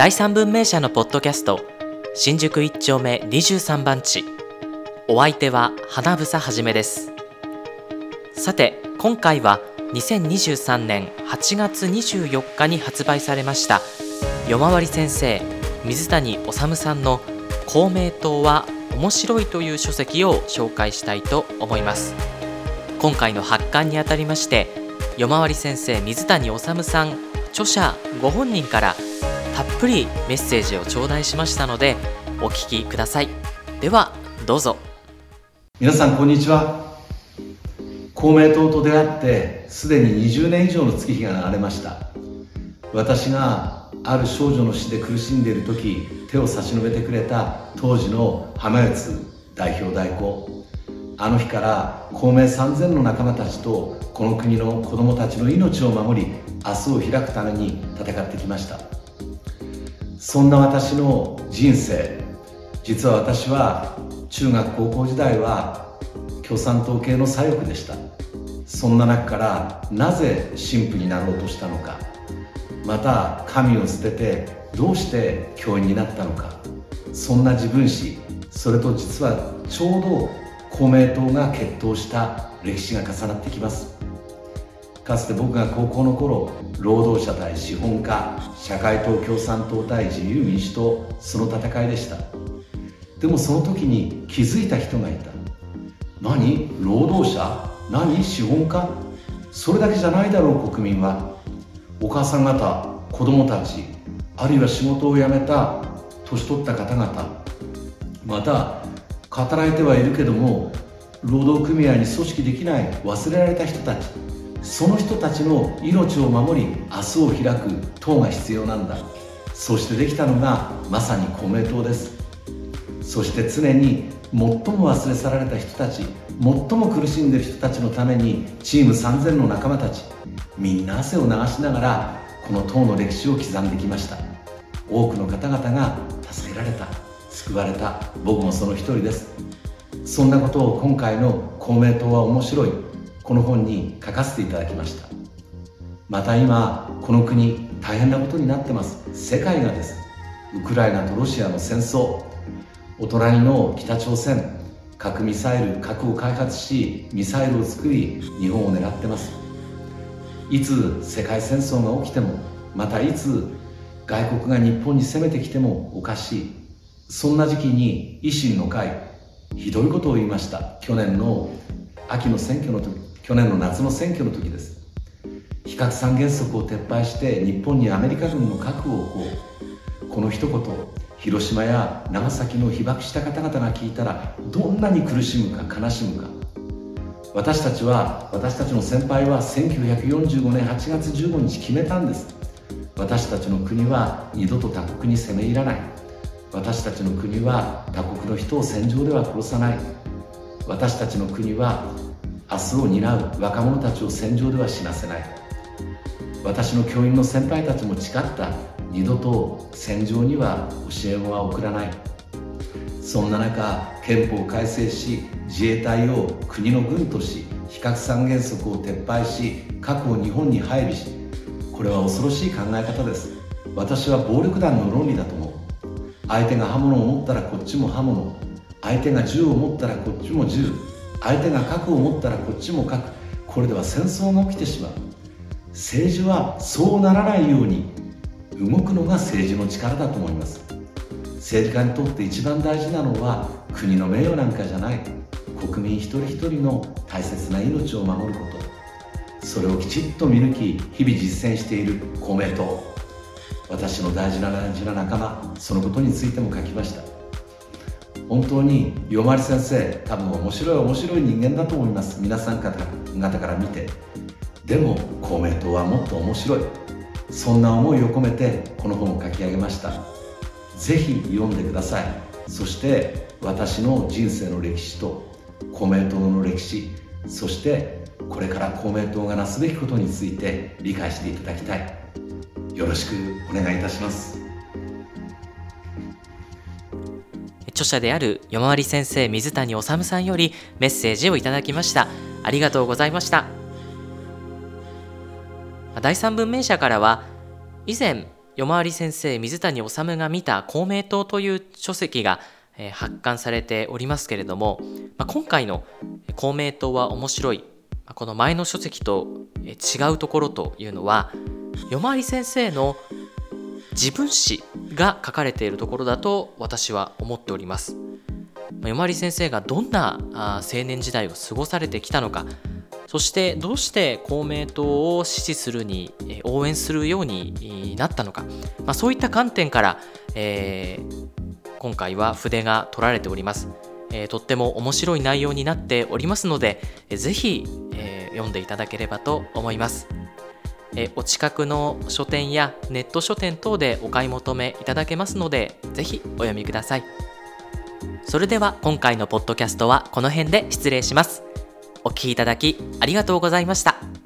第三文明社のポッドキャスト新宿一丁目23番地。お相手は花房はじめです。さて今回は2023年8月24日に発売されました夜回り先生水谷治さんの公明党は面白いという書籍を紹介したいと思います。今回の発刊にあたりまして夜回り先生水谷治さん著者ご本人からたっぷりメッセージを頂戴しましたのでお聞きください。ではどうぞ。皆さんこんにちは。公明党と出会ってすでに20年以上の月日が流れました。私がある少女の死で苦しんでいる時手を差し伸べてくれた当時の浜松代表代行。あの日から公明3000の仲間たちとこの国の子供たちの命を守り明日を開くために戦ってきました。そんな私の人生実は私は中学高校時代は共産党系の左翼でした。そんな中からなぜ神父になろうとしたのか。また神を捨ててどうして教員になったのか。そんな自分史それと実はちょうど公明党が決闘した歴史が重なってきます。かつて僕が高校の頃労働者対資本家社会党共産党対自由民主党その戦いでした。でもその時に気づいた人がいた。何？労働者？何？資本家？それだけじゃないだろう国民は。お母さん方子供たちあるいは仕事を辞めた年取った方々また働いてはいるけども労働組合に組織できない忘れられた人たち。その人たちの命を守り明日を開く党が必要なんだ。そしてできたのがまさに公明党です。そして常に最も忘れ去られた人たち最も苦しんでいる人たちのためにチーム3000の仲間たちみんな汗を流しながらこの党の歴史を刻んできました。多くの方々が助けられた救われた。僕もその一人です。そんなことを今回の公明党は面白い。この本に書かせていただきました。また今この国大変なことになってます。世界がです。ウクライナとロシアの戦争。お隣の北朝鮮核ミサイル核を開発しミサイルを作り日本を狙ってます。いつ世界戦争が起きてもまたいつ外国が日本に攻めてきてもおかしい。そんな時期に維新の会ひどいことを言いました。去年の秋の選挙の時。去年の夏の選挙の時です。非核三原則を撤廃して日本にアメリカ軍の核を置こう。この一言広島や長崎の被爆した方々が聞いたらどんなに苦しむか悲しむか。私たちは私たちの先輩は1945年8月15日決めたんです。私たちの国は二度と他国に攻め入らない。私たちの国は他国の人を戦場では殺さない。私たちの国は明日を担う若者たちを戦場では死なせない。私の教員の先輩たちも誓った二度と戦場には教え子は送らない。そんな中憲法改正し自衛隊を国の軍とし非核三原則を撤廃し核を日本に配備しこれは恐ろしい考え方です。私は暴力団の論理だと思う。相手が刃物を持ったらこっちも刃物。相手が銃を持ったらこっちも銃。相手が核を持ったらこっちも核。これでは戦争が起きてしまう。政治はそうならないように。動くのが政治の力だと思います。政治家にとって一番大事なのは国の名誉なんかじゃない。国民一人一人の大切な命を守ること。それをきちっと見抜き日々実践している公明党。私の大事な大事な仲間そのことについても書きました。本当に夜回り先生多分面白い面白い人間だと思います。皆さん方方から見て。でも公明党はもっと面白い。そんな思いを込めてこの本を書き上げました。ぜひ読んでください。そして私の人生の歴史と公明党の歴史。そしてこれから公明党がなすべきことについて理解していただきたい。よろしくお願いいたします。著者である夜回り先生水谷治さんよりメッセージをいただきました。ありがとうございました。第三文明社からは以前夜回り先生水谷治が見た公明党という書籍が発刊されておりますけれども、まあ、今回の公明党は面白いこの前の書籍と違うところというのは夜回り先生の自分史が書かれているところだと私は思っております。夜回り先生がどんな青年時代を過ごされてきたのか。そしてどうして公明党を支持するに応援するようになったのか、まあ、そういった観点から、えー、今回は筆が取られております、えー、とっても面白い内容になっておりますので、えー、ぜひ、えー、読んでいただければと思います。えお近くの書店やネット書店等でお買い求めいただけますのでぜひお読みくださいそれでは今回のポッドキャストはこの辺で失礼しますお聴きいただきありがとうございました。